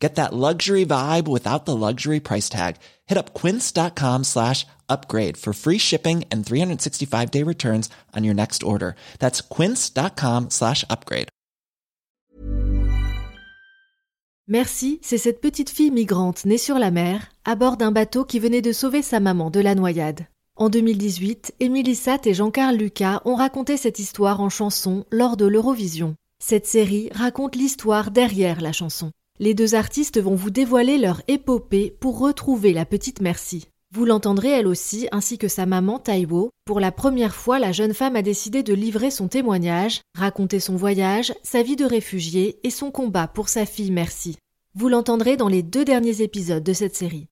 Get that luxury vibe without the luxury price tag. Hit up quince.com slash upgrade for free shipping and 365 day returns on your next order. That's quince.com slash upgrade. Merci, c'est cette petite fille migrante née sur la mer, à bord d'un bateau qui venait de sauver sa maman de la noyade. En 2018, Émilie Satt et Jean-Carl Lucas ont raconté cette histoire en chanson lors de l'Eurovision. Cette série raconte l'histoire derrière la chanson. Les deux artistes vont vous dévoiler leur épopée pour retrouver la petite Merci. Vous l'entendrez elle aussi, ainsi que sa maman Taiwo. Pour la première fois, la jeune femme a décidé de livrer son témoignage, raconter son voyage, sa vie de réfugiée et son combat pour sa fille Merci. Vous l'entendrez dans les deux derniers épisodes de cette série.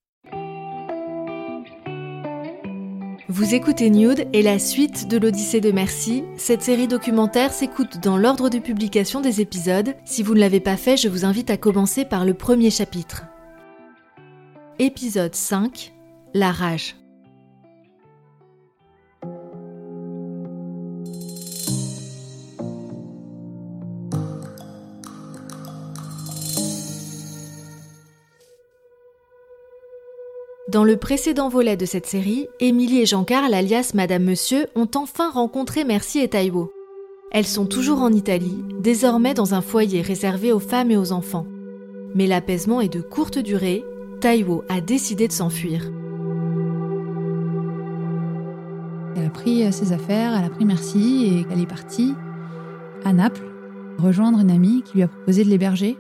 Vous écoutez Nude et la suite de l'Odyssée de Merci. Cette série documentaire s'écoute dans l'ordre de publication des épisodes. Si vous ne l'avez pas fait, je vous invite à commencer par le premier chapitre. Épisode 5 La rage. Dans le précédent volet de cette série, Émilie et Jean-Carl, alias Madame Monsieur, ont enfin rencontré Merci et Taïwo. Elles sont toujours en Italie, désormais dans un foyer réservé aux femmes et aux enfants. Mais l'apaisement est de courte durée, Taïwo a décidé de s'enfuir. Elle a pris euh, ses affaires, elle a pris Merci et elle est partie à Naples rejoindre une amie qui lui a proposé de l'héberger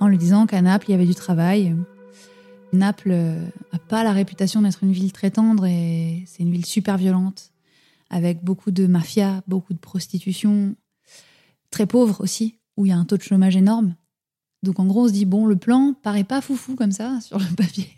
en lui disant qu'à Naples il y avait du travail, Naples n'a pas la réputation d'être une ville très tendre et c'est une ville super violente, avec beaucoup de mafia, beaucoup de prostitution, très pauvre aussi, où il y a un taux de chômage énorme. Donc en gros, on se dit, bon, le plan paraît pas foufou comme ça sur le papier.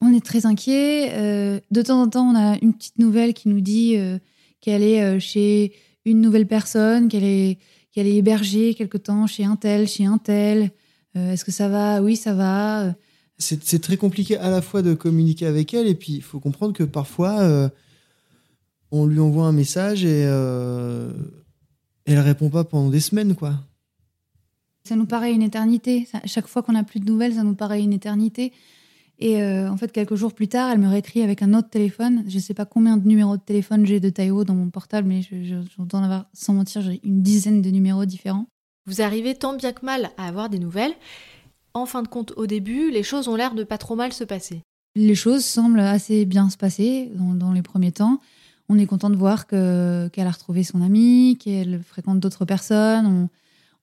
On est très inquiet. Euh, de temps en temps, on a une petite nouvelle qui nous dit euh, qu'elle est euh, chez une nouvelle personne, qu'elle est, qu'elle est hébergée quelque temps chez un tel, chez un tel. Est-ce que ça va? Oui, ça va c'est très compliqué à la fois de communiquer avec elle et puis il faut comprendre que parfois euh, on lui envoie un message et euh, elle répond pas pendant des semaines quoi. Ça nous paraît une éternité. chaque fois qu'on a plus de nouvelles, ça nous paraît une éternité. Et euh, en fait, quelques jours plus tard, elle me réécrit avec un autre téléphone. Je ne sais pas combien de numéros de téléphone j'ai de Taïwo dans mon portable, mais je, je, dois en avoir, sans mentir, j'ai une dizaine de numéros différents. Vous arrivez tant bien que mal à avoir des nouvelles en fin de compte, au début, les choses ont l'air de pas trop mal se passer. Les choses semblent assez bien se passer dans, les premiers temps. On est content de voir qu'elle a retrouvé son ami, qu'elle fréquente d'autres personnes.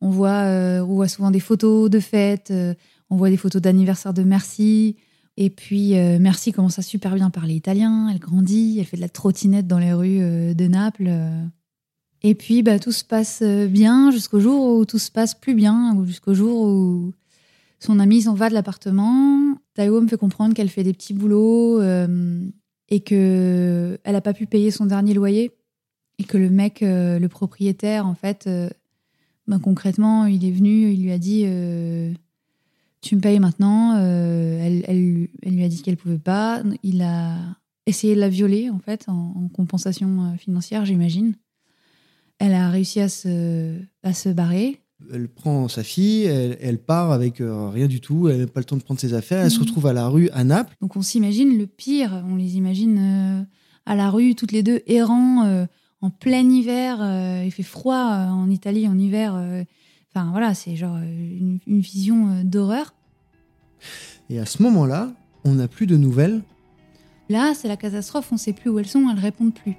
On, voit, euh, voit souvent des photos de fêtes, euh, on voit des photos d'anniversaire de Merci. Et puis, euh, Merci commence à super bien parler italien, elle grandit, elle fait de la trottinette dans les rues de Naples. Et puis, bah, tout se passe bien jusqu'au jour où tout se passe plus bien, jusqu'au jour où son amie s'en va de l'appartement. Taïwo me fait comprendre qu'elle fait des petits boulots euh, et que elle n'a pas pu payer son dernier loyer et que le mec, euh, le propriétaire, en fait, euh, ben, concrètement, il est venu, il lui a dit tu me payes maintenant. Elle, elle, lui a dit qu'elle pouvait pas. Il a essayé de la violer en fait en, compensation financière, j'imagine. Elle a réussi à se, à se barrer elle prend sa fille, elle, part avec euh, rien du tout, elle n'a pas le temps de prendre ses affaires, elle se mhm. retrouve à la rue à Naples. Donc on s'imagine le pire, on les imagine euh, à la rue, toutes les deux errant euh, en plein hiver, il fait froid en Italie en hiver. Enfin voilà, c'est genre une, une vision d'horreur. Et à ce moment-là, on n'a plus de nouvelles. Là, c'est la catastrophe, on ne sait plus où elles sont, elles répondent plus.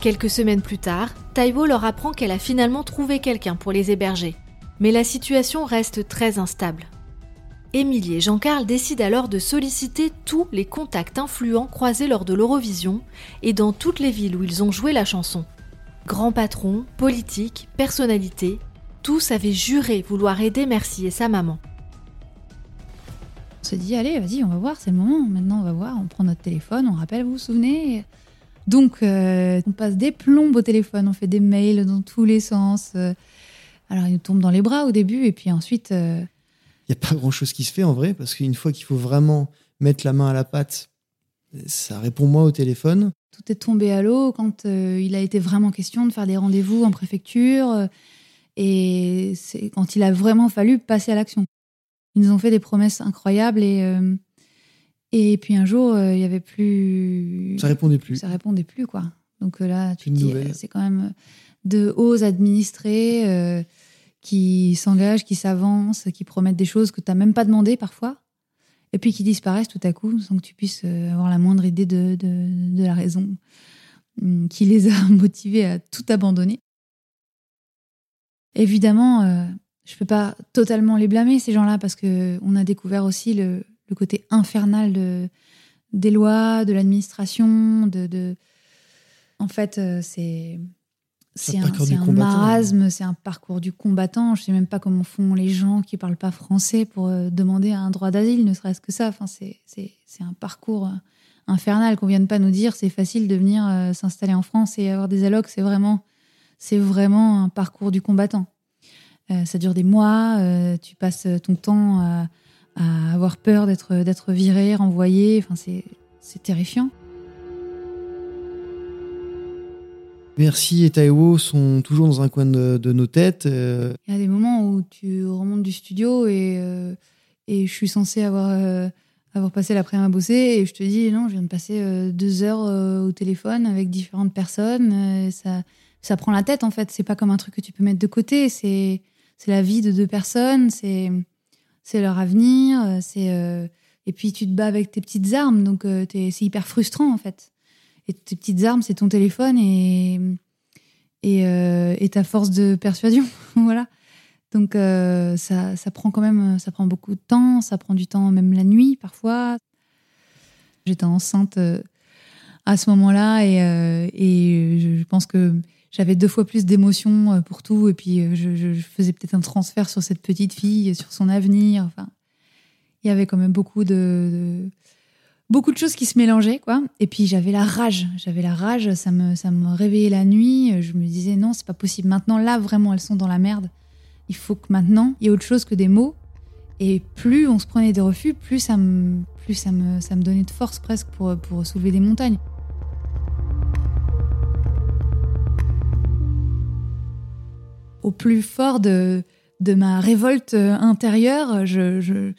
Quelques semaines plus tard, Taiwo leur apprend qu'elle a finalement trouvé quelqu'un pour les héberger. Mais la situation reste très instable. Émilie et Jean-Carl décident alors de solliciter tous les contacts influents croisés lors de l'Eurovision et dans toutes les villes où ils ont joué la chanson. Grands patrons, politiques, personnalités, tous avaient juré vouloir aider Merci et sa maman. s'est dit, allez, vas-y, on va voir, c'est le moment. Maintenant, on va voir, on prend notre téléphone, on rappelle, vous vous souvenez? Donc, euh, on passe des plombes au téléphone, on fait des mails dans tous les sens. Euh. alors, il nous tombe dans les bras au début, et puis ensuite. Il n'y a pas grand-chose qui se fait en vrai, parce qu'une fois qu'il faut vraiment mettre la main à la pâte, ça répond moi au téléphone. Tout est tombé à l'eau quand il a été vraiment question de faire des rendez-vous en préfecture. et c'est quand il a vraiment fallu passer à l'action. Ils nous ont fait des promesses incroyables et, euh, et puis un jour, euh, il y avait plus. Ça répondait plus. Ça répondait plus, quoi. Donc euh, là, tu te dis, c'est quand même de hauts administrés qui s'engagent, qui s'avancent, qui promettent des choses que tu n'as même pas demandé parfois, et puis qui disparaissent tout à coup sans que tu puisses avoir la moindre idée de, de, de la raison hum, qui les a motivés à tout abandonner. Évidemment, je peux pas totalement les blâmer ces gens-là parce que on a découvert aussi le, côté infernal de, des lois, de l'administration, de, en fait euh, c'est c'est un, un marasme, c'est un parcours du combattant. Je sais même pas comment font les gens qui parlent pas français pour euh, demander un droit d'asile, ne serait-ce que ça. Enfin, c'est un parcours euh, infernal qu'on vienne pas nous dire. C'est facile de venir s'installer en France et avoir des allocs. C'est vraiment, c'est vraiment un parcours du combattant. Euh, ça dure des mois, euh, tu passes ton temps à, avoir peur d'être, viré, renvoyé. Enfin, c'est, terrifiant. Merci et Taïwo sont toujours dans un coin de, nos têtes. Euh. Il y a des moments où tu remontes du studio et, et je suis censée avoir, avoir passé l'après-midi à bosser et je te dis non, je viens de passer deux heures au téléphone avec différentes personnes. ça, ça prend la tête en fait. C'est pas comme un truc que tu peux mettre de côté. C'est, c'est la vie de deux personnes, c'est c'est leur avenir, euh, c'est euh, et puis tu te bats avec tes petites armes, donc euh, c'est hyper frustrant en fait. Et tes petites armes, c'est ton téléphone et et, et, ta force de persuasion, voilà. Donc ça, ça prend quand même, ça prend beaucoup de temps, ça prend du temps même la nuit parfois. J'étais enceinte à ce moment-là et, et je pense que j'avais deux fois plus d'émotions euh, pour tout. Et puis, euh, je, faisais peut-être un transfert sur cette petite fille, sur son avenir. Enfin, il y avait quand même beaucoup de, beaucoup de choses qui se mélangeaient, quoi. Et puis, j'avais la rage. J'avais la rage. Ça me, ça me réveillait la nuit. Je me disais, non, c'est pas possible. Maintenant, là, vraiment, elles sont dans la merde. Il faut que maintenant, il y ait autre chose que des mots. Et plus on se prenait des refus, plus ça me, plus ça me, ça me donnait de force presque pour, pour soulever des montagnes. Au plus fort de, ma révolte euh, intérieure, je,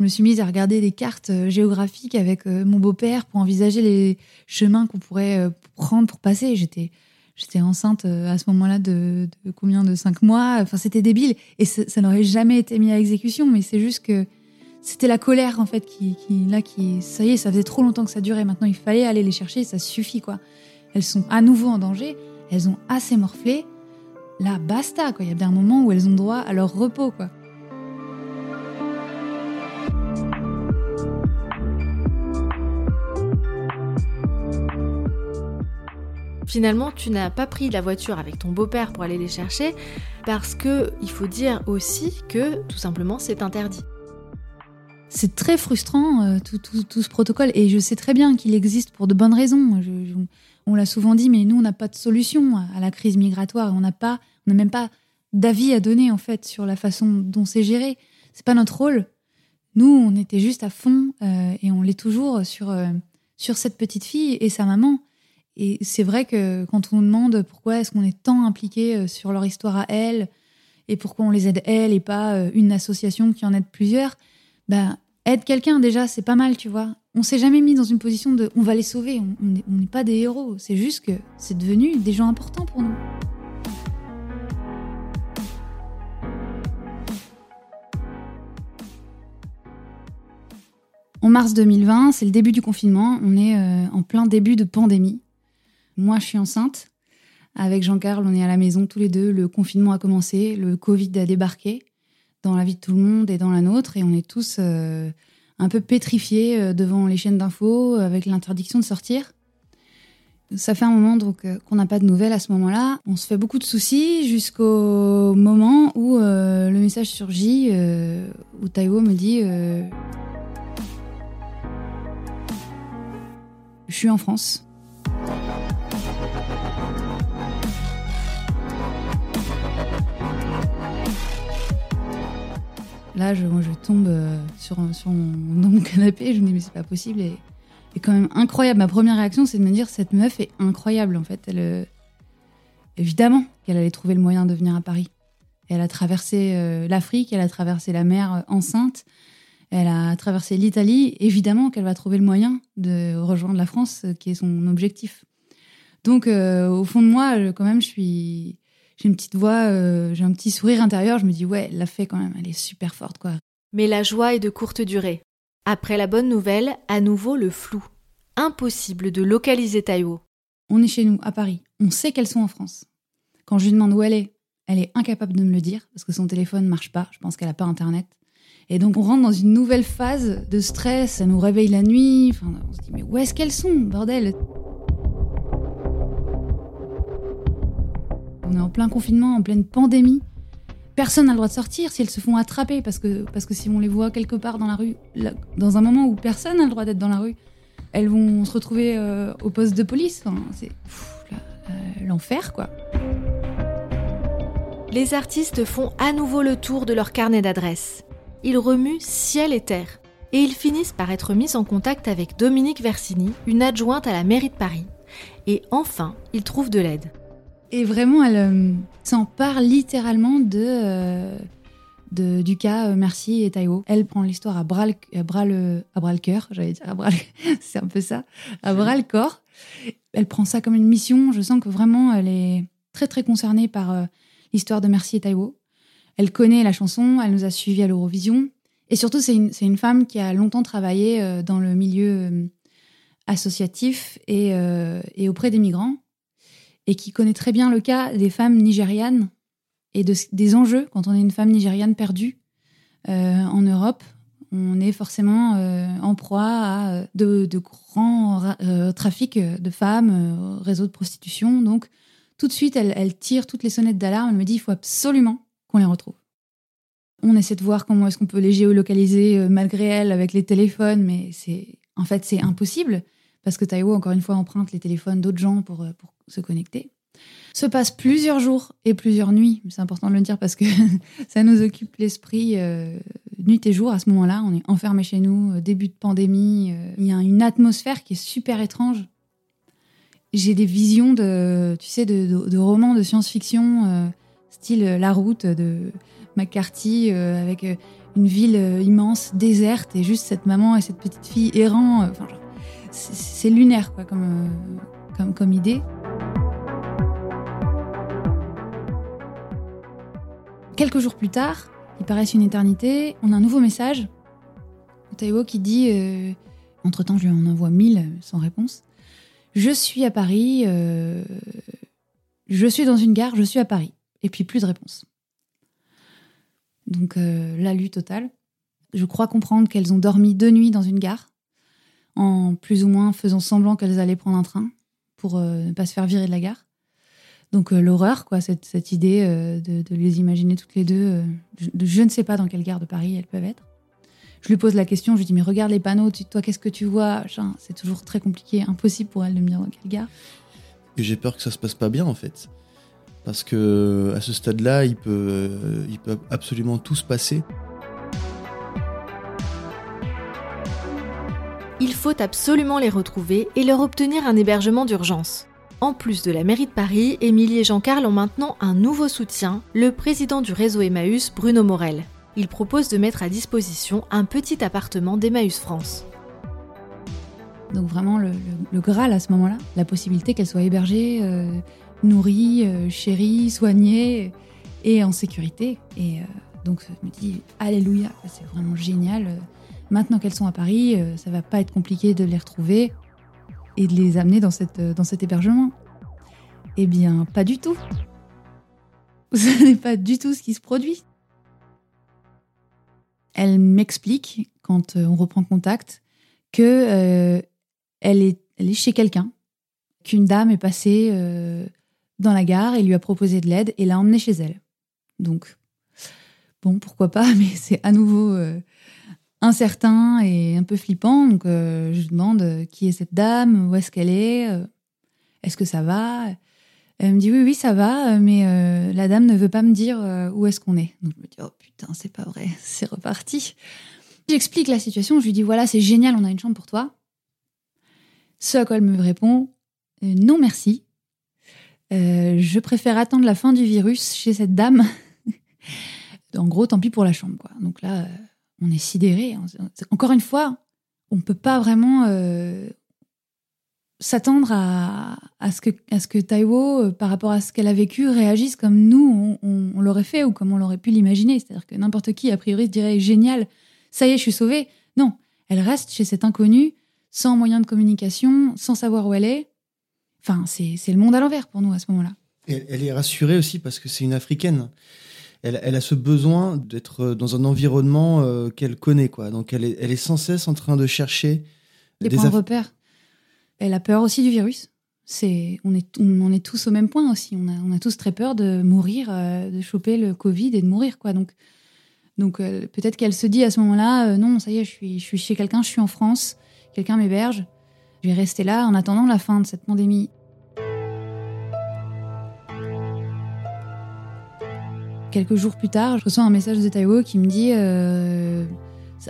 me suis mise à regarder des cartes euh, géographiques avec euh, mon beau-père pour envisager les chemins qu'on pourrait prendre pour passer. J'étais j'étais enceinte à ce moment-là de, combien de cinq mois. Enfin, c'était débile et ça, n'aurait jamais été mis à exécution. Mais c'est juste que c'était la colère en fait qui, qui, là qui ça y est, ça faisait trop longtemps que ça durait. Maintenant, il fallait aller les chercher. Ça suffit quoi. Elles sont à nouveau en danger. Elles ont assez morflé là, basta, quoi. Il y a bien un moment où elles ont droit à leur repos, quoi. Finalement, tu n'as pas pris la voiture avec ton beau-père pour aller les chercher parce que il faut dire aussi que tout simplement c'est interdit. C'est très frustrant euh, tout, ce protocole et je sais très bien qu'il existe pour de bonnes raisons. On l'a souvent dit, mais nous, on n'a pas de solution à la crise migratoire. On n'a pas, on n'a même pas d'avis à donner en fait sur la façon dont c'est géré. C'est pas notre rôle. Nous, on était juste à fond euh, et on l'est toujours sur euh, sur cette petite fille et sa maman. Et c'est vrai que quand on nous demande pourquoi est-ce qu'on est tant impliqué euh, sur leur histoire à elles et pourquoi on les aide elles et pas une association qui en aide plusieurs, ben aide quelqu'un déjà, c'est pas mal, tu vois on s'est jamais mis dans une position de on va les sauver, on n'est pas des héros, c'est juste que c'est devenu des gens importants pour nous. En mars 2020, c'est le début du confinement, on est euh, en plein début de pandémie. Moi, je suis enceinte. Avec Jean-Carl, on est à la maison tous les deux. Le confinement a commencé, le Covid a débarqué dans la vie de tout le monde et dans la nôtre, et on est tous euh, un peu pétrifié euh, devant les chaînes d'infos euh, avec l'interdiction de sortir. Ça fait un moment euh, qu'on n'a pas de nouvelles à ce moment-là. On se fait beaucoup de soucis jusqu'au moment où le message surgit où Taiwo me dit Je suis en France. Là, je, je tombe euh, sur, sur mon, dans mon canapé, je me dis mais c'est pas possible et, et quand même incroyable. Ma première réaction, c'est de me dire cette meuf est incroyable en fait. Elle, euh, évidemment qu'elle allait trouver le moyen de venir à Paris. Elle a traversé euh, l'Afrique, elle a traversé la mer enceinte, elle a traversé l'Italie. Évidemment qu'elle va trouver le moyen de rejoindre la France, qui est son objectif. Donc, au fond de moi, quand même, je suis, j'ai une petite voix, euh, j'ai un petit sourire intérieur. Je me dis ouais, elle l'a fait quand même. Elle est super forte quoi. Mais la joie est de courte durée. Après la bonne nouvelle, à nouveau le flou. Impossible de localiser Taïwo. On est chez nous, à Paris. On sait qu'elles sont en France. Quand je lui demande où elle est, elle est incapable de me le dire parce que son téléphone marche pas. Je pense qu'elle a pas internet. Et donc on rentre dans une nouvelle phase de stress. Ça nous réveille la nuit. Enfin, on se dit mais où est-ce qu'elles sont, bordel? En plein confinement, en pleine pandémie. Personne n'a le droit de sortir si elles se font attraper parce que parce que si on les voit quelque part dans la rue, dans un moment où personne n'a le droit d'être dans la rue, elles vont se retrouver euh, au poste de police. C'est euh, l'enfer, quoi. Les artistes font à nouveau le tour de leur carnet d'adresses. Ils remuent ciel et terre. Et ils finissent par être mis en contact avec Dominique Versini, une adjointe à la mairie de Paris. Et enfin, ils trouvent de l'aide. Et vraiment, elle euh, s'empare littéralement de, euh, de- du cas euh, Merci et Taïwo. Elle prend l'histoire à bras le, à bras le, à bras le cœur, j'allais dire à bras c'est un peu ça, à bras le corps. Elle prend ça comme une mission. Je sens que vraiment, elle est très très concernée par euh, l'histoire de Merci et Taïwo. Elle connaît la chanson, elle nous a suivis à l'Eurovision. Et surtout, c'est une, c'est une femme qui a longtemps travaillé euh, dans le milieu associatif et, et auprès des migrants et qui connaît très bien le cas des femmes nigérianes et de, des enjeux quand on est une femme nigériane perdue euh, en Europe. On est forcément euh, en proie à euh, de, grands ra- trafics de femmes, réseaux de prostitution. Donc, tout de suite, elle, tire toutes les sonnettes d'alarme. Elle me dit il faut absolument qu'on les retrouve. On essaie de voir comment est-ce qu'on peut les géolocaliser malgré elle avec les téléphones, mais c'est en fait c'est impossible parce que Taïwo, encore une fois, emprunte les téléphones d'autres gens pour, pour se connecter. Se passent plusieurs jours et plusieurs nuits, c'est important de le dire parce que ça nous occupe l'esprit euh, nuit et jour à ce moment-là. On est enfermés chez nous, euh, début de pandémie. euh, Il y a une atmosphère qui est super étrange. J'ai des visions de, tu sais, de, de- romans de science-fiction, style La Route de McCarthy, avec une ville immense, déserte, et juste cette maman et cette petite fille errant. c'est lunaire quoi, comme, comme, comme idée. Quelques jours plus tard, il paraissent une éternité, on a un nouveau message. Taïwo qui dit, euh, entre-temps je lui en envoie mille sans réponse, je suis à Paris, euh, je suis dans une gare, je suis à Paris. Et puis plus de réponse. Donc euh, la lutte totale. Je crois comprendre qu'elles ont dormi deux nuits dans une gare en plus ou moins faisant semblant qu'elles allaient prendre un train pour ne pas se faire virer de la gare. Donc euh, l'horreur, quoi, cette, cette idée euh, de, de les imaginer toutes les deux. euh, je, de- je ne sais pas dans quelle gare de Paris elles peuvent être. Je lui pose la question, je lui dis mais regarde les panneaux, tu- toi qu'est-ce que tu vois? C'est toujours très compliqué, impossible pour elle de me dire dans quelle gare. Et j'ai peur que ça se passe pas bien en fait. Parce que à ce stade-là, il peut, euh, il peut absolument tout se passer. Il faut absolument les retrouver et leur obtenir un hébergement d'urgence. En plus de la mairie de Paris, Émilie et Jean-Carl ont maintenant un nouveau soutien, le président du réseau Emmaüs, Bruno Morel. Il propose de mettre à disposition un petit appartement d'Emmaüs France. Donc vraiment le, Graal à ce moment-là, la possibilité qu'elle soit hébergée, euh, nourrie, euh, chérie, soignée et en sécurité. Et euh, donc je me dis, alléluia, c'est vraiment génial. Euh, Maintenant qu'elles sont à Paris, ça va pas être compliqué de les retrouver et de les amener dans, cette, dans cet hébergement. Eh bien, pas du tout. Ce n'est pas du tout ce qui se produit. Elle m'explique, quand euh, on reprend contact, que euh, elle, est, chez quelqu'un, qu'une dame est passée euh, dans la gare et lui a proposé de l'aide et l'a emmenée chez elle. Donc, bon, pourquoi pas, mais c'est à nouveau incertain et un peu flippant. Donc, je lui demande qui est cette dame, où est-ce qu'elle est, est-ce que ça va? Elle me dit oui, oui, ça va, mais la dame ne veut pas me dire où est-ce qu'on est. Donc, je me dis, oh putain, c'est pas vrai, c'est reparti. J'explique la situation, je lui dis voilà, c'est génial, on a une chambre pour toi. Ce à quoi elle me répond non, merci. Euh, je préfère attendre la fin du virus chez cette dame. en gros, tant pis pour la chambre. Quoi. Donc là, euh, on est sidéré. Encore une fois, on ne peut pas vraiment euh, s'attendre à, ce que, à ce que Taiwo, par rapport à ce qu'elle a vécu, réagisse comme nous, on, l'aurait fait ou comme on l'aurait pu l'imaginer. C'est-à-dire que n'importe qui, a priori, se dirait génial, ça y est, je suis sauvée. Non, elle reste chez cet inconnu, sans moyen de communication, sans savoir où elle est. Enfin, c'est le monde à l'envers pour nous à ce moment-là. Elle, est rassurée aussi parce que c'est une africaine. Elle, a ce besoin d'être dans un environnement euh, qu'elle connaît, quoi. Donc elle est, elle est sans cesse en train de chercher des, points de repère. Elle a peur aussi du virus. C'est, on est, on, est tous au même point aussi. On a, on a tous très peur de mourir, euh, de choper le Covid et de mourir, quoi. Donc, donc euh, peut-être qu'elle se dit à ce moment-là, non, ça y est, je suis, je suis chez quelqu'un, je suis en France, quelqu'un m'héberge. Je vais rester là en attendant la fin de cette pandémie. Quelques jours plus tard, je reçois un message de Taiwo qui me dit euh,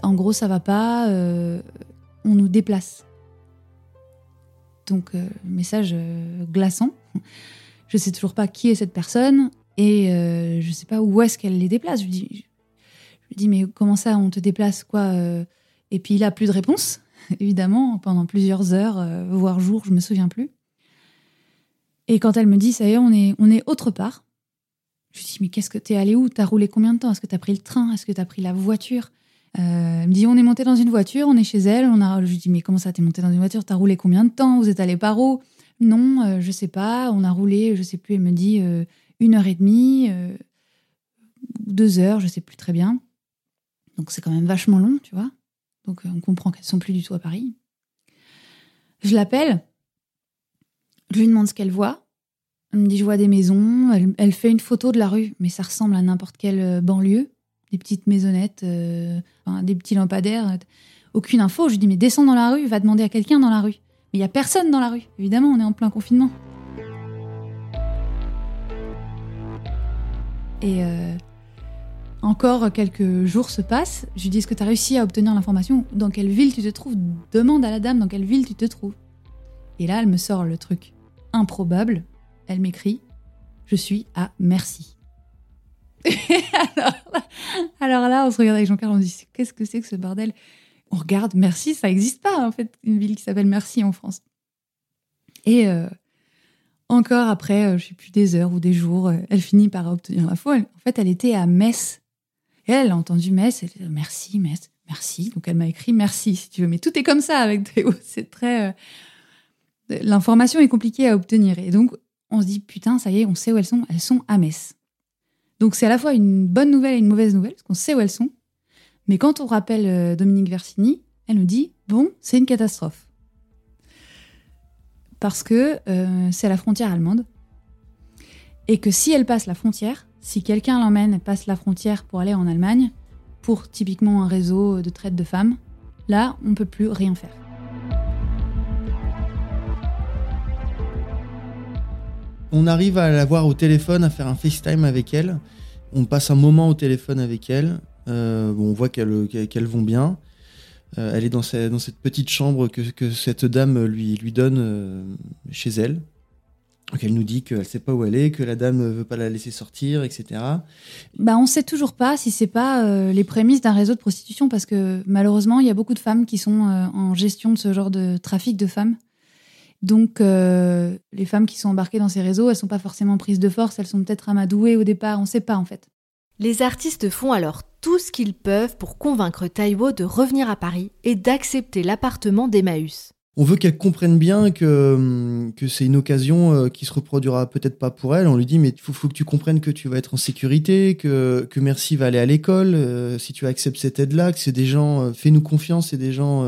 En gros, ça va pas, euh, on nous déplace. Donc, euh, message glaçant. Je sais toujours pas qui est cette personne et je sais pas où est-ce qu'elle les déplace. Je lui, dis, Mais comment ça, on te déplace quoi Et puis il a plus de réponse. évidemment, pendant plusieurs heures, voire jours, je me souviens plus. Et quand elle me dit, ça y on est, on est autre part, je lui dis, mais qu'est-ce que t'es allé où? T'as roulé combien de temps? Est-ce que t'as pris le train? Est-ce que t'as pris la voiture? Euh, Elle me dit, on est monté dans une voiture, on est chez elle. On a... Je lui dis, mais comment ça, t'es monté dans une voiture? T'as roulé combien de temps? Vous êtes allé par où? Non, euh, je sais pas. On a roulé, je sais plus. Elle me dit, une heure et demie, deux heures, je sais plus très bien. Donc c'est quand même vachement long, tu vois. Donc euh, on comprend qu'elles sont plus du tout à Paris. Je l'appelle, je lui demande ce qu'elle voit. Elle me dit je vois des maisons. Elle, fait une photo de la rue, mais ça ressemble à n'importe quelle euh, banlieue, des petites maisonnettes, euh, des petits lampadaires. Aucune info. Je lui dis mais descends dans la rue, va demander à quelqu'un dans la rue. Mais il y a personne dans la rue. Évidemment, on est en plein confinement. Et encore quelques jours se passent. Je lui dis Est-ce que tu as réussi à obtenir l'information? Dans quelle ville tu te trouves? Demande à la dame dans quelle ville tu te trouves. Et là, elle me sort le truc improbable. Elle m'écrit Je suis à Merci. alors, là, on se regarde avec Jean-Carl, on se dit Qu'est-ce que c'est que ce bordel? On regarde Merci, ça n'existe pas en fait, une ville qui s'appelle Merci en France. Et euh, encore après, euh, je sais plus des heures ou des jours, euh, elle finit par obtenir foi. En fait, elle était à Metz et elle a entendu Metz, elle dit merci, Metz, merci. Donc elle m'a écrit merci, si tu veux. Mais tout est comme ça avec Théo. C'est très. L'information est compliquée à obtenir. Et donc on se dit putain, ça y est, on sait où elles sont. Elles sont à Metz. Donc c'est à la fois une bonne nouvelle et une mauvaise nouvelle, parce qu'on sait où elles sont. Mais quand on rappelle euh, Dominique Versini, elle nous dit bon, c'est une catastrophe. Parce que euh, c'est la frontière allemande. Et que si elle passe la frontière, si quelqu'un l'emmène, passe la frontière pour aller en Allemagne, pour typiquement un réseau de traite de femmes, là, on ne peut plus rien faire. On arrive à la voir au téléphone, à faire un FaceTime avec elle. On passe un moment au téléphone avec elle. Euh, on voit qu'elles vont bien. Euh, elle est dans, cette petite chambre que, cette dame lui, lui donne euh, chez elle. Donc elle nous dit qu'elle ne sait pas où elle est, que la dame ne veut pas la laisser sortir, etc. Bah, on ne sait toujours pas si c'est pas les prémices d'un réseau de prostitution, parce que malheureusement, il y a beaucoup de femmes qui sont en gestion de ce genre de trafic de femmes. Donc, euh, les femmes qui sont embarquées dans ces réseaux, elles sont pas forcément prises de force, elles sont peut-être amadouées au départ, on ne sait pas en fait. Les artistes font alors tout ce qu'ils peuvent pour convaincre Taïwo de revenir à Paris et d'accepter l'appartement d'Emmaüs on veut qu'elle comprenne bien que, hum, que c'est une occasion euh, qui se reproduira peut-être pas pour elle. On lui dit, mais il faut, que tu comprennes que tu vas être en sécurité, que, que Merci va aller à l'école, euh, si tu acceptes cette aide-là, que c'est des gens, euh, fais-nous confiance, c'est des gens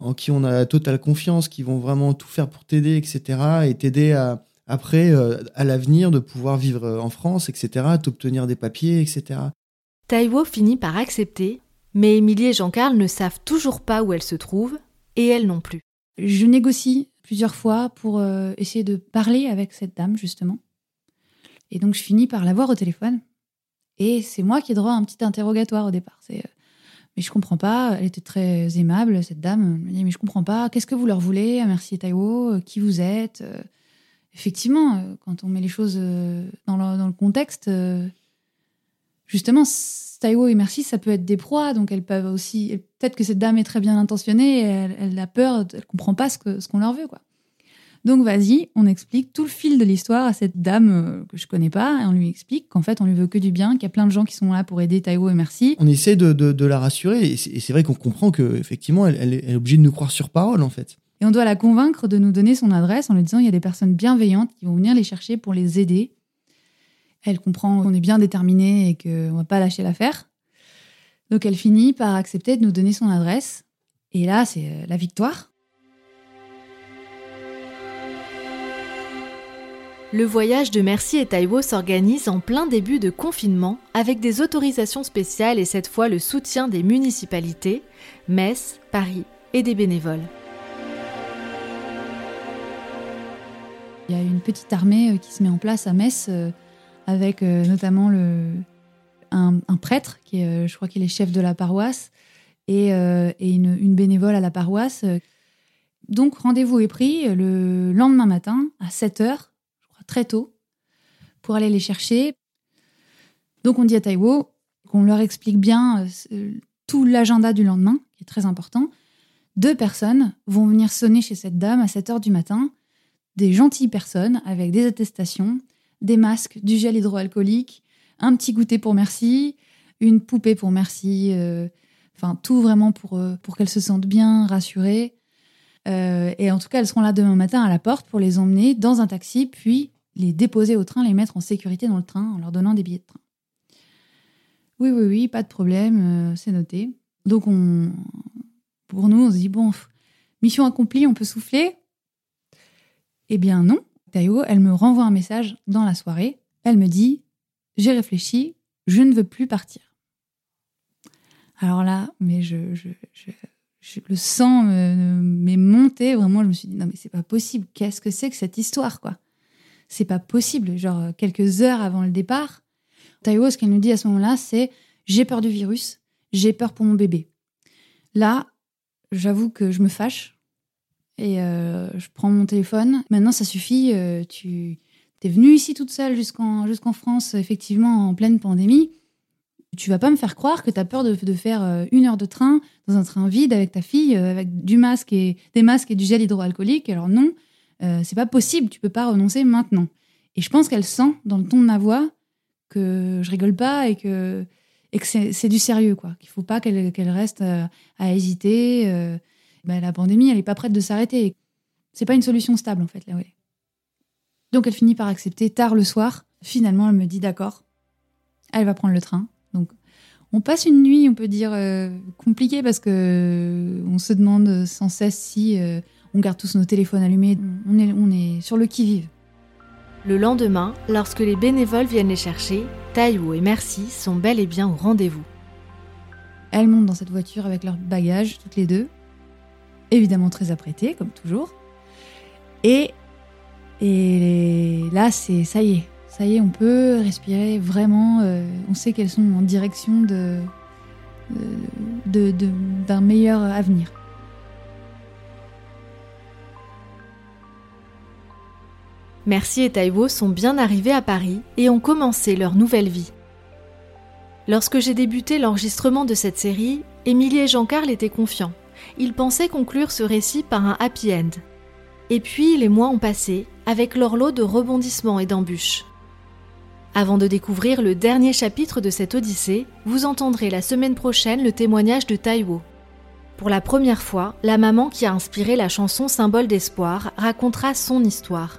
en qui on a totale confiance, qui vont vraiment tout faire pour t'aider, etc. Et t'aider à, après, à l'avenir, de pouvoir vivre en France, etc., t'obtenir des papiers, etc. Taiwo finit par accepter, Mais Émilie et Jean-Carl ne savent toujours pas où elle se trouve, et elle non plus. Je négocie plusieurs fois pour euh, essayer de parler avec cette dame, justement. Et donc, je finis par la voir au téléphone. Et c'est moi qui ai droit à un petit interrogatoire au départ. C'est, euh, mais je comprends pas. Elle était très aimable, cette dame. Elle me dit, mais je comprends pas. Qu'est-ce que vous leur voulez? Merci et Taïwo. Qui vous êtes? Effectivement, quand on met les choses dans le, contexte, justement, Taïwo et Merci, ça peut être des proies, donc elles peuvent aussi. Peut-être que cette dame est très bien intentionnée, elle, a peur, elle comprend pas ce qu'on ce qu'on leur veut, quoi. Donc vas-y, on explique tout le fil de l'histoire à cette dame euh, que je connais pas, et on lui explique qu'en fait on lui veut que du bien, qu'il y a plein de gens qui sont là pour aider Taïwo et Merci. On essaie de, de, de la rassurer, et c'est vrai qu'on comprend que effectivement elle, elle, est obligée de nous croire sur parole en fait. Et on doit la convaincre de nous donner son adresse en lui disant il y a des personnes bienveillantes qui vont venir les chercher pour les aider. Elle comprend qu'on est bien déterminé et qu'on va pas lâcher l'affaire. Donc elle finit par accepter de nous donner son adresse. Et là, c'est euh, la victoire. Le voyage de Merci et Taïwo s'organise en plein début de confinement avec des autorisations spéciales et cette fois le soutien des municipalités, Metz, Paris et des bénévoles. Il y a une petite armée euh, qui se met en place à Metz euh, avec notamment le, un, prêtre, qui est, euh, je crois qu'il est chef de la paroisse, et, euh, une, bénévole à la paroisse. Donc rendez-vous est pris le lendemain matin à 7 h je crois très tôt, pour aller les chercher. Donc on dit à Taïwo qu'on leur explique bien euh, tout l'agenda du lendemain, qui est très important. Deux personnes vont venir sonner chez cette dame à 7 h du matin, des gentilles personnes avec des attestations, des masques, du gel hydroalcoolique, un petit goûter pour merci, une poupée pour merci, euh, enfin tout vraiment pour, euh, pour qu'elles se sentent bien, rassurées. Et en tout cas, elles seront là demain matin à la porte pour les emmener dans un taxi, puis les déposer au train, les mettre en sécurité dans le train en leur donnant des billets de train. Oui, oui, oui, pas de problème, c'est noté. Donc on, pour nous, on se dit bon, mission accomplie, on peut souffler. Eh bien non. Tayo, elle me renvoie un message dans la soirée. Elle me dit j'ai réfléchi, je ne veux plus partir. Alors là, mais je, le sens m'est monté, vraiment, je me suis dit, non mais c'est pas possible, qu'est-ce que c'est que cette histoire, quoi? C'est pas possible, genre quelques heures avant le départ, Taïwo, ce qu'elle nous dit à ce moment-là, c'est, j'ai peur du virus, j'ai peur pour mon bébé. Là, j'avoue que je me fâche, et euh, je prends mon téléphone. Maintenant, ça suffit. Euh, tu, T'es venue ici toute seule jusqu'en France, effectivement, en pleine pandémie. Tu vas pas me faire croire que tu as peur de, de, faire euh, une heure de train dans un train vide avec ta fille, euh, avec du masque et des masques et du gel hydroalcoolique. Alors non, euh, c'est pas possible. Tu peux pas renoncer maintenant. Et je pense qu'elle sent dans le ton de ma voix que je rigole pas et que c'est du sérieux, quoi. Qu'il faut pas qu'elle reste à hésiter. Ben, la pandémie, elle est pas prête de s'arrêter. C'est pas une solution stable, en fait, là donc elle finit par accepter tard le soir. Finalement, elle me dit d'accord. Elle va prendre le train. Donc on passe une nuit, on peut dire euh, compliquée parce que euh, on se demande sans cesse si euh, on garde tous nos téléphones allumés. On est, on est sur le qui-vive. Le lendemain, lorsque les bénévoles viennent les chercher, Taïwo et Merci sont bel et bien au rendez-vous. Elles montent dans cette voiture avec leurs bagages, toutes les deux, évidemment très apprêtées, comme toujours. Et et là, c'est ça y est, ça y est, on peut respirer vraiment. Euh, on sait qu'elles sont en direction de, d'un de, d'un meilleur avenir. Merci et Taïwo sont bien arrivés à Paris et ont commencé leur nouvelle vie. Lorsque j'ai débuté l'enregistrement de cette série, Émilie et Jean-Carl étaient confiants. Ils pensaient conclure ce récit par un happy end. Et puis les mois ont passé avec leur lot de rebondissements et d'embûches. Avant de découvrir le dernier chapitre de cette odyssée, vous entendrez la semaine prochaine le témoignage de Taiwo. Pour la première fois, la maman qui a inspiré la chanson Symbole d'espoir racontera son histoire.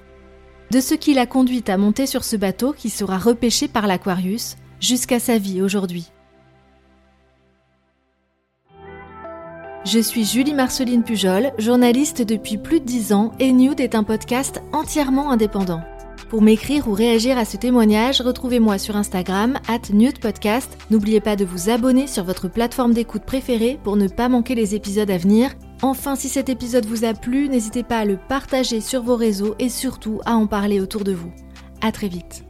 De ce qui l'a conduite à monter sur ce bateau qui sera repêché par l'Aquarius jusqu'à sa vie aujourd'hui. Je suis Julie Marceline Pujol, journaliste depuis plus de 10 ans et Nude est un podcast entièrement indépendant. Pour m'écrire ou réagir à ce témoignage, retrouvez-moi sur Instagram, at Podcast. N'oubliez pas de vous abonner sur votre plateforme d'écoute préférée pour ne pas manquer les épisodes à venir. Enfin, si cet épisode vous a plu, n'hésitez pas à le partager sur vos réseaux et surtout à en parler autour de vous. À très vite.